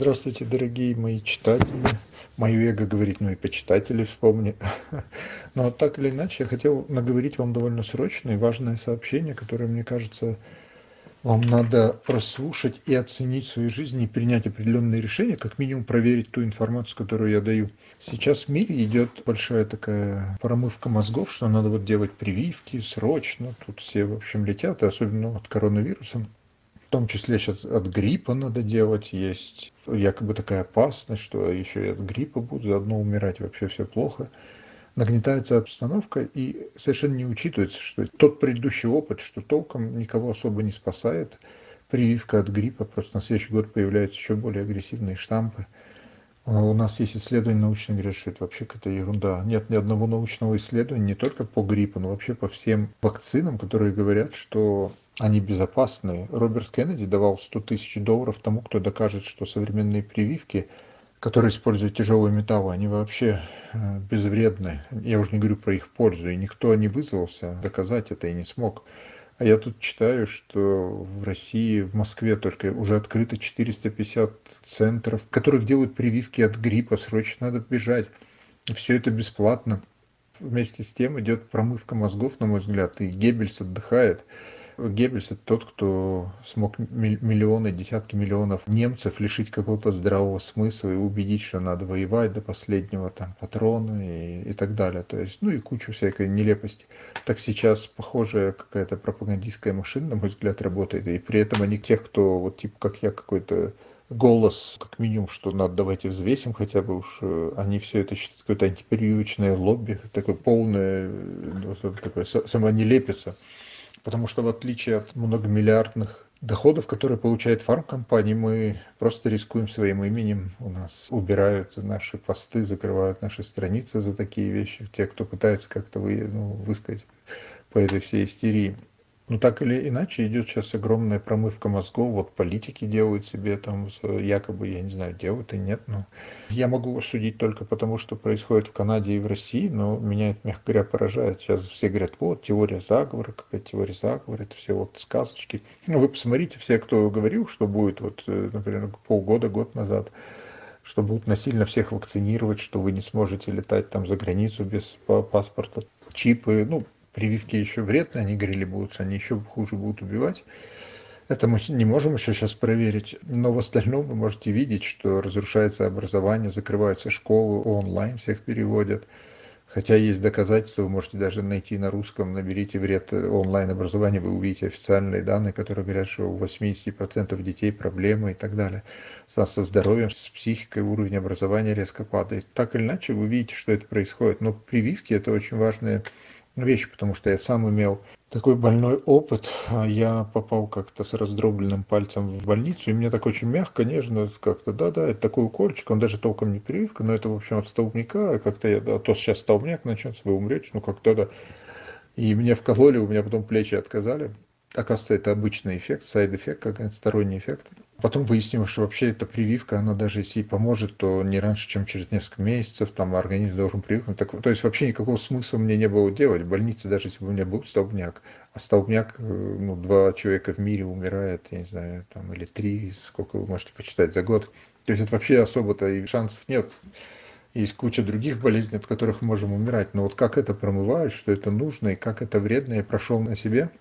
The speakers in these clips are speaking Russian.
Здравствуйте, дорогие мои читатели. Мое эго говорит, ну и почитатели вспомни. Но так или иначе, я хотел наговорить вам довольно срочное и важное сообщение, которое, мне кажется, вам надо прослушать и оценить свою жизнь и принять определенные решения, как минимум проверить ту информацию, которую я даю. Сейчас в мире идет большая такая промывка мозгов, что надо вот делать прививки срочно. Тут все, в общем, летят, и особенно от коронавируса. В том числе сейчас от гриппа надо делать. Есть якобы такая опасность, что еще и от гриппа будут заодно умирать. Вообще все плохо нагнетается обстановка и совершенно не учитывается, что тот предыдущий опыт, что толком никого особо не спасает, прививка от гриппа, просто на следующий год появляются еще более агрессивные штампы. А у нас есть исследования научные, говорят, что это вообще какая-то ерунда. Нет ни одного научного исследования не только по гриппу, но вообще по всем вакцинам, которые говорят, что они безопасны. Роберт Кеннеди давал 100 тысяч долларов тому, кто докажет, что современные прививки – которые используют тяжелые металлы, они вообще э, безвредны. Я уже не говорю про их пользу, и никто не вызвался доказать это и не смог. А я тут читаю, что в России, в Москве только уже открыто 450 центров, которых делают прививки от гриппа, срочно надо бежать. Все это бесплатно. Вместе с тем идет промывка мозгов, на мой взгляд, и Геббельс отдыхает. Геббельс это тот, кто смог миллионы, десятки миллионов немцев лишить какого-то здравого смысла и убедить, что надо воевать до последнего там патрона и, и так далее. То есть, ну и кучу всякой нелепости. Так сейчас похожая какая-то пропагандистская машина, на мой взгляд, работает. И при этом они тех, кто вот типа как я какой-то голос, как минимум, что надо давайте взвесим хотя бы уж, э, они все это считают какое-то антипрививочное лобби, такое полное, ну, такое самонелепица. Потому что в отличие от многомиллиардных доходов, которые получает фармкомпания, мы просто рискуем своим именем. У нас убирают наши посты, закрывают наши страницы за такие вещи. Те, кто пытается как-то вы, ну, высказать по этой всей истерии. Ну, так или иначе, идет сейчас огромная промывка мозгов. Вот политики делают себе там, якобы, я не знаю, делают и нет. Но я могу судить только потому, что происходит в Канаде и в России, но меня это, мягко говоря, поражает. Сейчас все говорят, вот, теория заговора, какая теория заговора, это все вот сказочки. Ну, вы посмотрите, все, кто говорил, что будет, вот, э, например, полгода, год назад, что будут насильно всех вакцинировать, что вы не сможете летать там за границу без паспорта, чипы, ну, прививки еще вредны, они говорили будут, они еще хуже будут убивать. Это мы не можем еще сейчас проверить, но в остальном вы можете видеть, что разрушается образование, закрываются школы, онлайн всех переводят. Хотя есть доказательства, вы можете даже найти на русском, наберите вред онлайн-образования, вы увидите официальные данные, которые говорят, что у 80% детей проблемы и так далее. Со, со здоровьем, с психикой уровень образования резко падает. Так или иначе, вы видите, что это происходит. Но прививки – это очень важная вещь, потому что я сам имел такой больной опыт. Я попал как-то с раздробленным пальцем в больницу, и мне так очень мягко, нежно, как-то, да-да, это такой укольчик, он даже толком не прививка, но это, в общем, от столбняка, а как-то я, да, а то сейчас столбняк начнется, вы умрете, ну как-то, да. И мне вкололи, у меня потом плечи отказали. Оказывается, это обычный эффект, side-effect, какой-то сторонний эффект. Потом выяснилось, что вообще эта прививка, она даже если и поможет, то не раньше, чем через несколько месяцев, там организм должен привыкнуть. Так, то есть вообще никакого смысла мне не было делать. В больнице, даже если бы у меня был столбняк, а столбняк, э, ну, два человека в мире умирает, я не знаю, там, или три, сколько вы можете почитать за год. То есть это вообще особо-то и шансов нет. Есть куча других болезней, от которых мы можем умирать. Но вот как это промывают, что это нужно и как это вредно, я прошел на себе –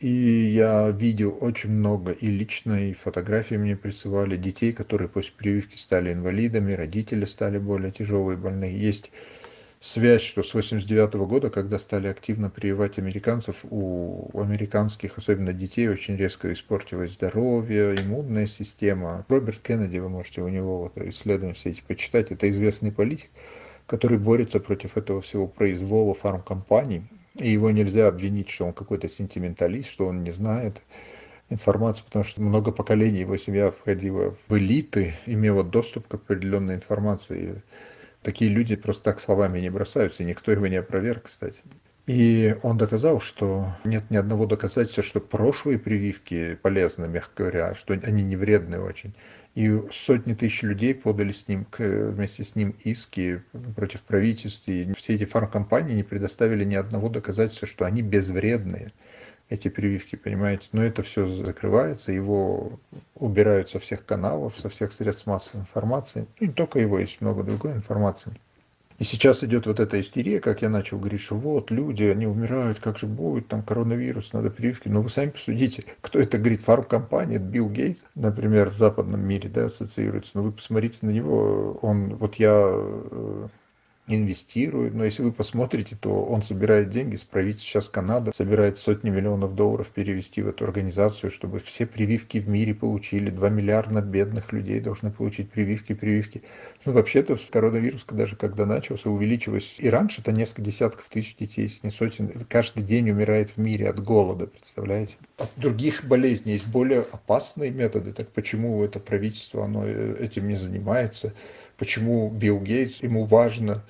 и я видел очень много, и лично, и фотографии мне присылали детей, которые после прививки стали инвалидами, родители стали более тяжелые, больные. Есть связь, что с 89 года, когда стали активно прививать американцев, у американских, особенно детей, очень резко испортилось здоровье, иммунная система. Роберт Кеннеди, вы можете у него вот исследования все эти почитать, это известный политик, который борется против этого всего произвола фармкомпаний и его нельзя обвинить, что он какой-то сентименталист, что он не знает информацию, потому что много поколений его семья входила в элиты, имела доступ к определенной информации. Такие люди просто так словами не бросаются, и никто его не опроверг, кстати. И он доказал, что нет ни одного доказательства, что прошлые прививки полезны, мягко говоря, что они не вредны очень. И сотни тысяч людей подали с ним, вместе с ним иски против правительств. И все эти фармкомпании не предоставили ни одного доказательства, что они безвредные. эти прививки, понимаете. Но это все закрывается, его убирают со всех каналов, со всех средств массовой информации. Ну, не только его, есть много другой информации. И сейчас идет вот эта истерия, как я начал говорить, что вот люди, они умирают, как же будет, там коронавирус, надо прививки. Но вы сами посудите, кто это говорит, фармкомпания, Билл Гейтс, например, в западном мире, да, ассоциируется. Но вы посмотрите на него, он, вот я э, инвестирует. Но если вы посмотрите, то он собирает деньги с правительства. Сейчас Канада собирает сотни миллионов долларов перевести в эту организацию, чтобы все прививки в мире получили. 2 миллиарда бедных людей должны получить прививки, прививки. Ну, вообще-то коронавирус, даже когда начался, увеличивалось. И раньше это несколько десятков тысяч детей, если не сотен, каждый день умирает в мире от голода, представляете? От других болезней есть более опасные методы. Так почему это правительство, оно э, этим не занимается? Почему Билл Гейтс, ему важно,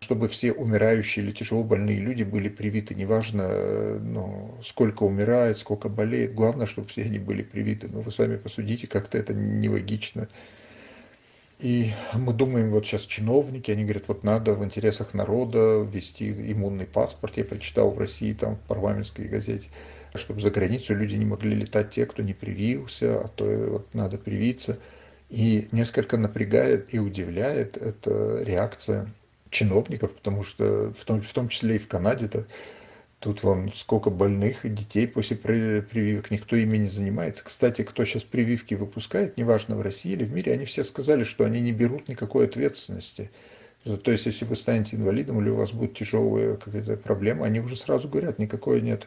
чтобы все умирающие или тяжело больные люди были привиты. Неважно, ну, сколько умирает, сколько болеет. Главное, чтобы все они были привиты. Но вы сами посудите, как-то это нелогично. И мы думаем, вот сейчас чиновники, они говорят, вот надо в интересах народа ввести иммунный паспорт. Я прочитал в России, там, в парламентской газете, чтобы за границу люди не могли летать те, кто не привился, а то вот надо привиться. И несколько напрягает и удивляет эта реакция чиновников, потому что в том, в том числе и в Канаде-то тут вон сколько больных детей после прививок, никто ими не занимается. Кстати, кто сейчас прививки выпускает, неважно в России или в мире, они все сказали, что они не берут никакой ответственности. То есть, если вы станете инвалидом или у вас будет тяжелая какая-то проблема, они уже сразу говорят, никакой нет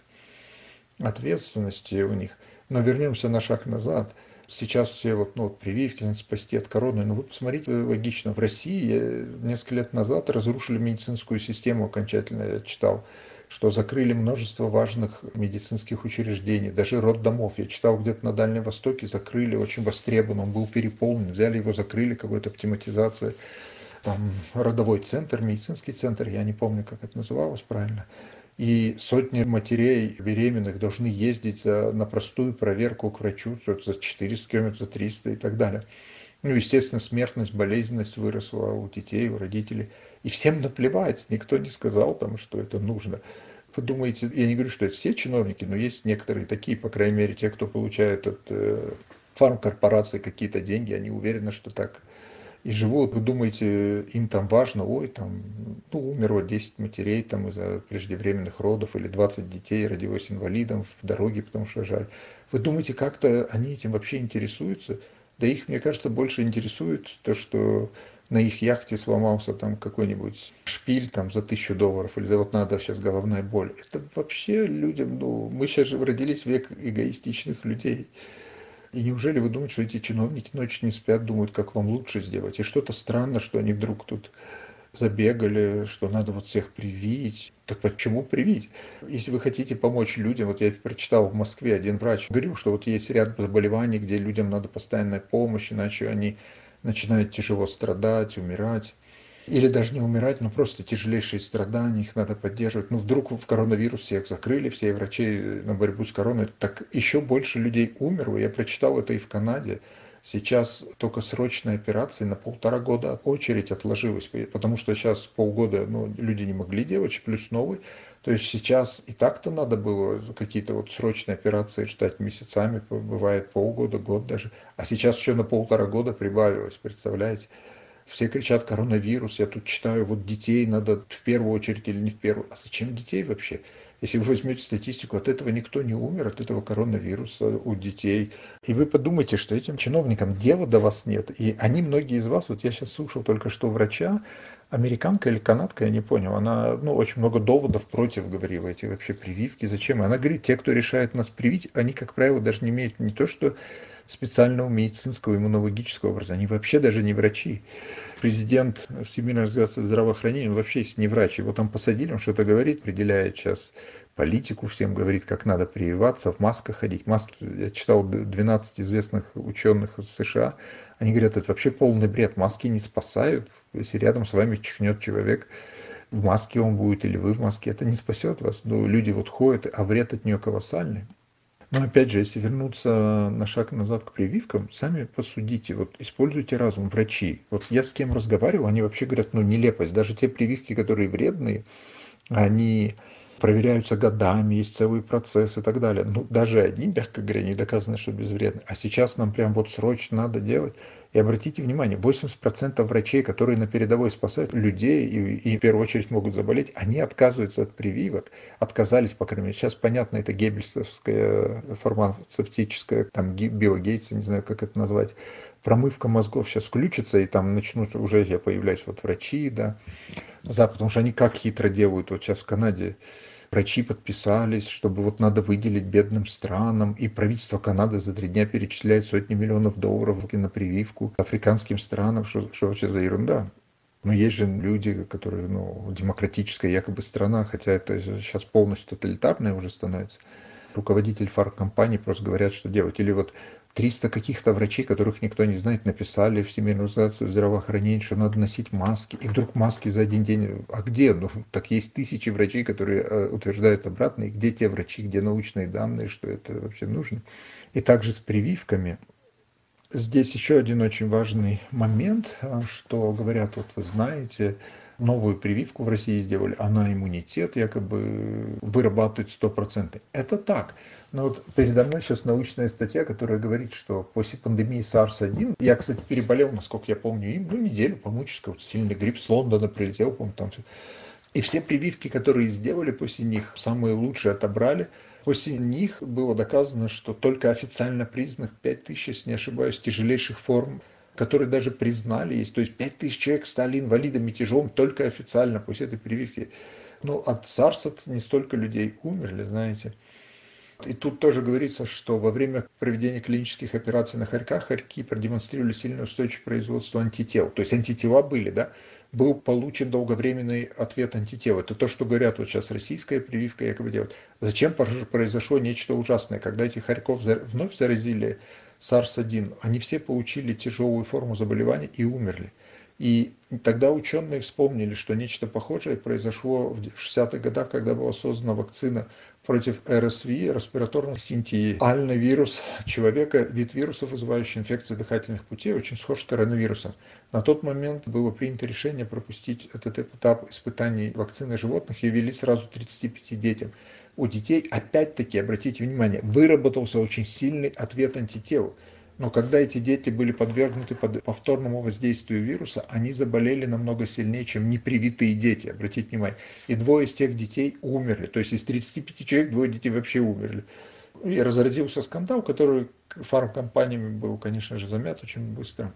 ответственности у них. Но вернемся на шаг назад – сейчас все вот, ну, вот прививки спасти от короны. Но вы посмотрите, логично, в России несколько лет назад разрушили медицинскую систему окончательно, я читал что закрыли множество важных медицинских учреждений, даже роддомов. Я читал где-то на Дальнем Востоке, закрыли, очень востребован, он был переполнен, взяли его, закрыли, какой-то оптиматизация. Там родовой центр, медицинский центр, я не помню, как это называлось правильно и сотни матерей беременных должны ездить на простую проверку к врачу за 400 километров, за 300 и так далее. Ну, естественно, смертность, болезненность выросла у детей, у родителей. И всем наплевать, никто не сказал там, что это нужно. Вы думаете, я не говорю, что это все чиновники, но есть некоторые такие, по крайней мере, те, кто получает от э, фармкорпорации какие-то деньги, они уверены, что так и живут, вы думаете, им там важно, ой, там, ну, умерло 10 матерей там из-за преждевременных родов, или 20 детей родилось инвалидом в дороге, потому что жаль. Вы думаете, как-то они этим вообще интересуются? Да их, мне кажется, больше интересует то, что на их яхте сломался там какой-нибудь шпиль там за тысячу долларов, или за вот надо сейчас головная боль. Это вообще людям, ну, мы сейчас же родились в век эгоистичных людей. И неужели вы думаете, что эти чиновники ночью не спят, думают, как вам лучше сделать? И что-то странно, что они вдруг тут забегали, что надо вот всех привить. Так почему привить? Если вы хотите помочь людям, вот я прочитал в Москве один врач, говорил, что вот есть ряд заболеваний, где людям надо постоянная помощь, иначе они начинают тяжело страдать, умирать или даже не умирать, но просто тяжелейшие страдания, их надо поддерживать. Ну, вдруг в коронавирус всех закрыли, все врачи на борьбу с короной, так еще больше людей умерло. Я прочитал это и в Канаде. Сейчас только срочные операции на полтора года очередь отложилась, потому что сейчас полгода ну, люди не могли делать, плюс новый. То есть сейчас и так-то надо было какие-то вот срочные операции ждать месяцами, бывает полгода, год даже. А сейчас еще на полтора года прибавилось, представляете? Все кричат коронавирус, я тут читаю, вот детей надо в первую очередь или не в первую. А зачем детей вообще? Если вы возьмете статистику, от этого никто не умер, от этого коронавируса у детей. И вы подумайте, что этим чиновникам дела до вас нет. И они, многие из вас, вот я сейчас слушал только что врача, американка или канадка, я не понял, она ну, очень много доводов против говорила, эти вообще прививки, зачем. Она говорит, те, кто решает нас привить, они, как правило, даже не имеют не то, что специального медицинского иммунологического образования. Они вообще даже не врачи. Президент Всемирной организации здравоохранения, он вообще не врач. Его там посадили, он что-то говорит, определяет сейчас политику всем, говорит, как надо прививаться, в масках ходить. Маски, я читал 12 известных ученых из США, они говорят, это вообще полный бред, маски не спасают. Если рядом с вами чихнет человек, в маске он будет или вы в маске, это не спасет вас. Но люди вот ходят, а вред от нее колоссальный. Но опять же, если вернуться на шаг назад к прививкам, сами посудите, вот используйте разум, врачи. Вот я с кем разговаривал, они вообще говорят, ну нелепость, даже те прививки, которые вредные, они проверяются годами, есть целый процесс и так далее. Ну, даже одни, мягко говоря, не доказано, что безвредны. А сейчас нам прям вот срочно надо делать. И обратите внимание, 80% врачей, которые на передовой спасают людей и, и в первую очередь могут заболеть, они отказываются от прививок, отказались, по крайней мере. Сейчас, понятно, это геббельсовская фармацевтическая, там, Билла Гейтса, не знаю, как это назвать, промывка мозгов сейчас включится, и там начнут уже я появляюсь вот врачи, да, Запад, потому что они как хитро делают, вот сейчас в Канаде врачи подписались, чтобы вот надо выделить бедным странам, и правительство Канады за три дня перечисляет сотни миллионов долларов на прививку африканским странам, что, что вообще за ерунда. Но есть же люди, которые, ну, демократическая якобы страна, хотя это сейчас полностью тоталитарная уже становится. Руководитель фармкомпании просто говорят, что делать. Или вот 300 каких-то врачей, которых никто не знает, написали Всемирную организацию здравоохранения, что надо носить маски. И вдруг маски за один день. А где? Ну, так есть тысячи врачей, которые э, утверждают обратно. И где те врачи, где научные данные, что это вообще нужно. И также с прививками. Здесь еще один очень важный момент, э, что говорят, вот вы знаете, новую прививку в России сделали, она иммунитет якобы вырабатывает стопроцентный. Это так. Но вот передо мной сейчас научная статья, которая говорит, что после пандемии SARS-1, я, кстати, переболел, насколько я помню, им, ну, неделю, по-моему, какой сильный грипп с Лондона прилетел, по-моему, там все. И все прививки, которые сделали после них, самые лучшие отобрали, После них было доказано, что только официально признанных 5000, если не ошибаюсь, тяжелейших форм которые даже признали есть. То есть 5000 человек стали инвалидами тяжелым только официально после этой прививки. Ну, от SARS не столько людей умерли, знаете. И тут тоже говорится, что во время проведения клинических операций на хорьках хорьки продемонстрировали сильную устойчивость производства антител. То есть антитела были, да? Был получен долговременный ответ антител. Это то, что говорят вот сейчас российская прививка якобы делают. Зачем произошло нечто ужасное, когда этих хорьков вновь заразили SARS-1, они все получили тяжелую форму заболевания и умерли. И тогда ученые вспомнили, что нечто похожее произошло в 60-х годах, когда была создана вакцина против РСВИ, респираторный синтиальный вирус человека, вид вирусов, вызывающий инфекции дыхательных путей, очень схож с коронавирусом. На тот момент было принято решение пропустить этот этап испытаний вакцины животных и ввели сразу 35 детям у детей, опять-таки, обратите внимание, выработался очень сильный ответ антител. Но когда эти дети были подвергнуты под повторному воздействию вируса, они заболели намного сильнее, чем непривитые дети, обратите внимание. И двое из тех детей умерли. То есть из 35 человек двое детей вообще умерли. И разразился скандал, который фармкомпаниями был, конечно же, замят очень быстро.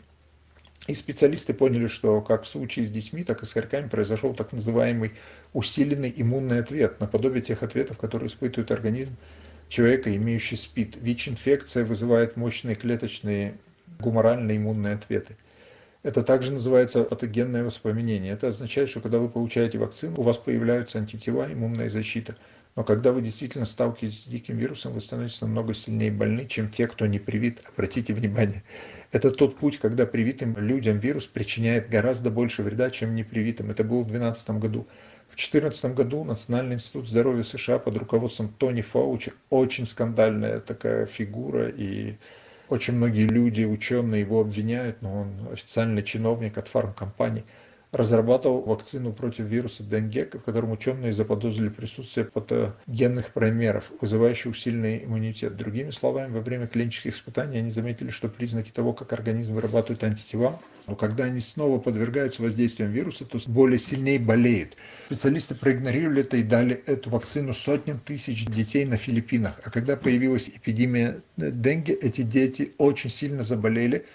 И специалисты поняли, что как в случае с детьми, так и с хорьками произошел так называемый усиленный иммунный ответ, наподобие тех ответов, которые испытывает организм человека, имеющий СПИД. ВИЧ-инфекция вызывает мощные клеточные гуморальные иммунные ответы. Это также называется патогенное воспламенение. Это означает, что когда вы получаете вакцину, у вас появляются антитела, иммунная защита. Но когда вы действительно сталкиваетесь с диким вирусом, вы становитесь намного сильнее больны, чем те, кто не привит. Обратите внимание. Это тот путь, когда привитым людям вирус причиняет гораздо больше вреда, чем непривитым. Это было в 2012 году. В 2014 году Национальный институт здоровья США под руководством Тони Фаучи, очень скандальная такая фигура, и очень многие люди, ученые его обвиняют, но он официальный чиновник от фармкомпаний – разрабатывал вакцину против вируса Денге, в котором ученые заподозрили присутствие патогенных примеров, вызывающих сильный иммунитет. Другими словами, во время клинических испытаний они заметили, что признаки того, как организм вырабатывает антитела, но когда они снова подвергаются воздействием вируса, то более сильнее болеют. Специалисты проигнорировали это и дали эту вакцину сотням тысяч детей на Филиппинах. А когда появилась эпидемия денге, эти дети очень сильно заболели,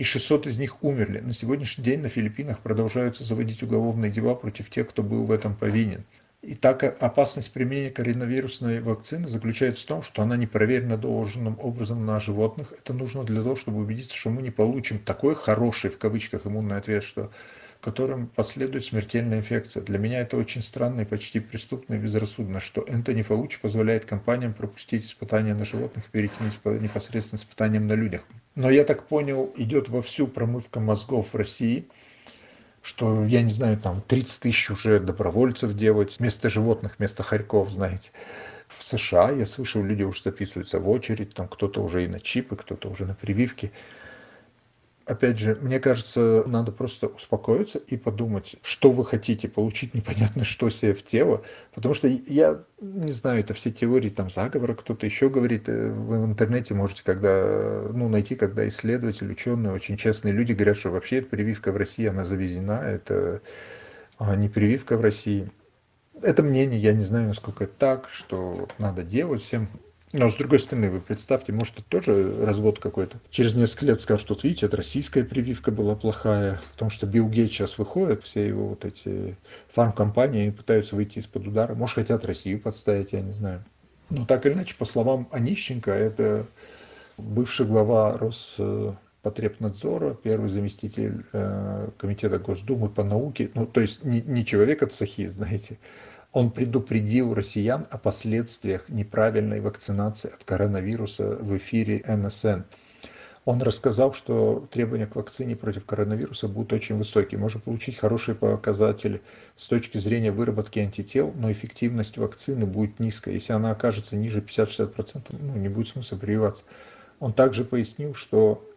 и 600 из них умерли. На сегодняшний день на Филиппинах продолжаются заводить уголовные дела против тех, кто был в этом повинен. И так опасность применения коронавирусной вакцины заключается в том, что она не проверена должным образом на животных. Это нужно для того, чтобы убедиться, что мы не получим такой хороший, в кавычках, иммунный ответ, что которым последует смертельная инфекция. Для меня это очень странно и почти преступно и безрассудно, что Энтони Фаучи позволяет компаниям пропустить испытания на животных и перейти непосредственно испытаниям на людях. Но я так понял, идет вовсю промывка мозгов в России, что, я не знаю, там 30 тысяч уже добровольцев делать вместо животных, вместо хорьков, знаете. В США, я слышал, люди уже записываются в очередь, там кто-то уже и на чипы, кто-то уже на прививки. Опять же, мне кажется, надо просто успокоиться и подумать, что вы хотите получить непонятно что себе в тело, потому что я не знаю, это все теории там заговора, кто-то еще говорит, э, вы в интернете можете когда, ну, найти, когда исследователи, ученые, очень честные люди говорят, что вообще прививка в России, она завезена, это а, не прививка в России. Это мнение, я не знаю, насколько это так, что надо делать всем но с другой стороны, вы представьте, может это тоже развод какой-то. Через несколько лет скажут, что видите, это российская прививка была плохая, потому что Билл Гейт сейчас выходит, все его вот эти фармкомпании, пытаются выйти из-под удара. Может хотят Россию подставить, я не знаю. Но так или иначе, по словам Онищенко, это бывший глава Роспотребнадзора, первый заместитель э, комитета Госдумы по науке, ну то есть не, не человек от Сахи, знаете, он предупредил россиян о последствиях неправильной вакцинации от коронавируса в эфире НСН. Он рассказал, что требования к вакцине против коронавируса будут очень высокие. Можно получить хорошие показатели с точки зрения выработки антител, но эффективность вакцины будет низкая. Если она окажется ниже 50-60%, ну, не будет смысла прививаться. Он также пояснил, что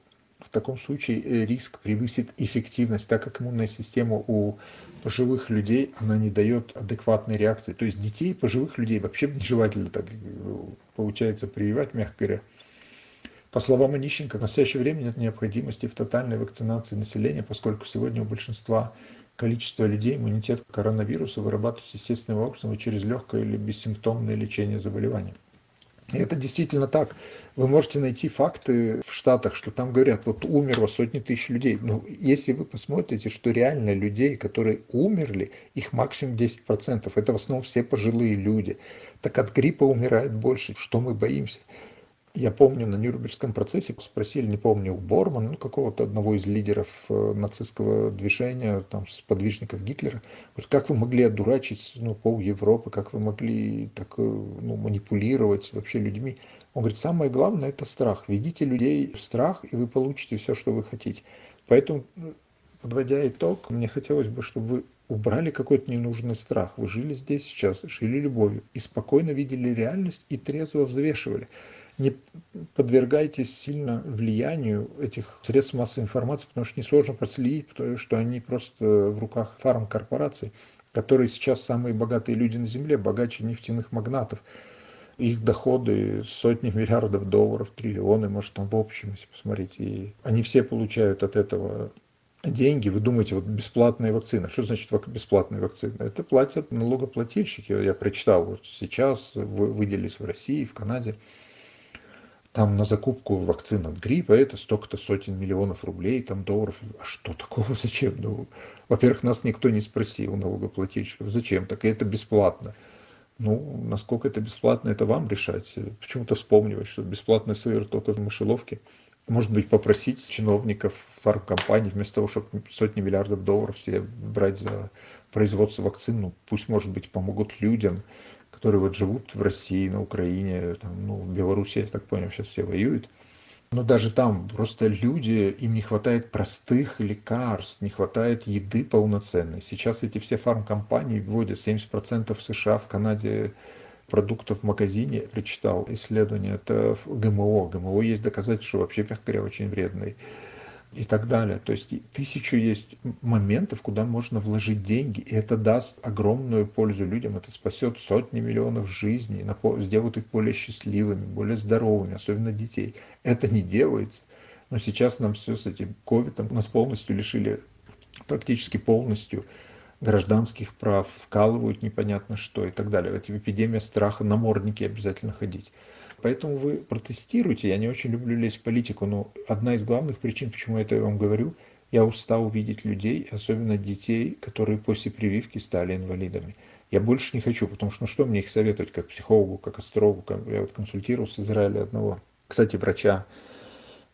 в таком случае э, риск превысит эффективность, так как иммунная система у пожилых людей, она не дает адекватной реакции. То есть детей, пожилых людей вообще нежелательно так э, получается прививать, мягко говоря. По словам Онищенко, в настоящее время нет необходимости в тотальной вакцинации населения, поскольку сегодня у большинства количества людей иммунитет к коронавирусу вырабатывается естественным образом и через легкое или бессимптомное лечение заболевания. И это действительно так. Вы можете найти факты в Штатах, что там говорят, вот умерло сотни тысяч людей. Но если вы посмотрите, что реально людей, которые умерли, их максимум 10%. Это в основном все пожилые люди. Так от гриппа умирает больше. Что мы боимся? Я помню, на Нюрнбергском процессе спросили, не помню, у Бормана, ну, какого-то одного из лидеров э, нацистского движения, там, сподвижников Гитлера, вот как вы могли одурачить, ну, пол Европы, как вы могли так, э, ну, манипулировать вообще людьми? Он говорит, самое главное – это страх. Ведите людей в страх, и вы получите все, что вы хотите. Поэтому, подводя итог, мне хотелось бы, чтобы вы убрали какой-то ненужный страх. Вы жили здесь сейчас, жили любовью, и спокойно видели реальность, и трезво взвешивали не подвергайтесь сильно влиянию этих средств массовой информации, потому что несложно проследить, потому что они просто в руках фармкорпораций, которые сейчас самые богатые люди на Земле, богаче нефтяных магнатов. Их доходы сотни миллиардов долларов, триллионы, может там в общем, если посмотреть. И они все получают от этого деньги, вы думаете, вот бесплатная вакцина. Что значит бесплатная вакцина? Это платят налогоплательщики. Я прочитал, вот сейчас выделились в России, в Канаде там на закупку вакцин от гриппа это столько-то сотен миллионов рублей, там долларов. А что такого? Зачем? Ну, во-первых, нас никто не спросил, налогоплательщиков, зачем? Так это бесплатно. Ну, насколько это бесплатно, это вам решать. Почему-то вспомнилось, что бесплатный сыр только в мышеловке. Может быть, попросить чиновников фармкомпаний, вместо того, чтобы сотни миллиардов долларов все брать за производство вакцин, ну, пусть, может быть, помогут людям, которые вот живут в России, на Украине, там, ну, в Беларуси, я так понял, сейчас все воюют. Но даже там просто люди, им не хватает простых лекарств, не хватает еды полноценной. Сейчас эти все фармкомпании вводят 70% в США, в Канаде продуктов в магазине, я прочитал исследование, это ГМО. ГМО есть доказательства, что вообще, мягко говоря, очень вредный и так далее. То есть тысячу есть моментов, куда можно вложить деньги, и это даст огромную пользу людям, это спасет сотни миллионов жизней, сделает их более счастливыми, более здоровыми, особенно детей. Это не делается. Но сейчас нам все с этим ковидом нас полностью лишили, практически полностью гражданских прав, вкалывают непонятно что и так далее. Это эпидемия страха, намордники обязательно ходить. Поэтому вы протестируйте. Я не очень люблю лезть в политику, но одна из главных причин, почему я это вам говорю, я устал видеть людей, особенно детей, которые после прививки стали инвалидами. Я больше не хочу, потому что ну что мне их советовать, как психологу, как астрологу. Я вот консультировал с Израиля одного, кстати, врача,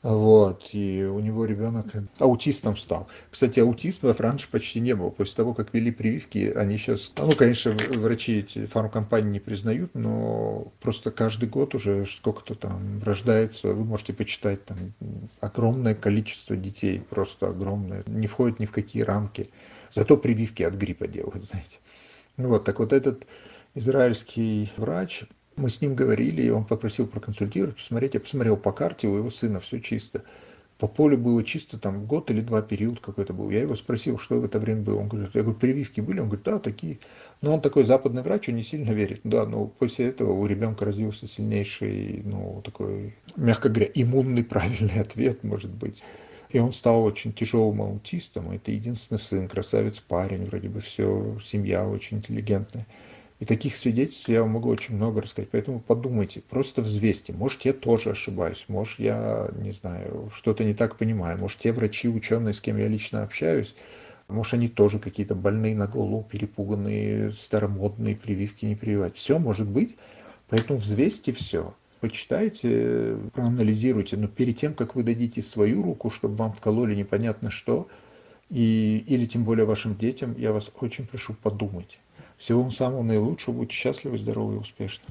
вот, и у него ребенок аутистом стал. Кстати, аутизма раньше почти не было. После того, как ввели прививки, они сейчас, ну, конечно, врачи эти фармкомпании не признают, но просто каждый год уже сколько-то там рождается, вы можете почитать, там огромное количество детей, просто огромное, не входит ни в какие рамки. Зато прививки от гриппа делают, знаете. Ну вот, так вот этот израильский врач, мы с ним говорили, и он попросил проконсультировать, посмотреть. Я посмотрел по карте, у его сына все чисто. по полю было чисто там год или два период какой-то был. Я его спросил, что в это время было. Он говорит, я говорю, прививки были? Он говорит, да, такие. Но он такой западный врач, он не сильно верит. Да, но после этого у ребенка развился сильнейший, ну, такой, мягко говоря, иммунный правильный ответ, может быть. И он стал очень тяжелым аутистом. Это единственный сын, красавец парень, вроде бы все, семья очень интеллигентная. И таких свидетельств я вам могу очень много рассказать. Поэтому подумайте, просто взвесьте. Может, я тоже ошибаюсь, может, я, не знаю, что-то не так понимаю. Может, те врачи, ученые, с кем я лично общаюсь, может, они тоже какие-то больные на голову, перепуганные, старомодные, прививки не прививать. Все может быть. Поэтому взвесьте все. Почитайте, проанализируйте. Но перед тем, как вы дадите свою руку, чтобы вам вкололи непонятно что, и, или тем более вашим детям, я вас очень прошу подумать. Всего вам самого наилучшего, будьте счастливы, здоровы и успешны.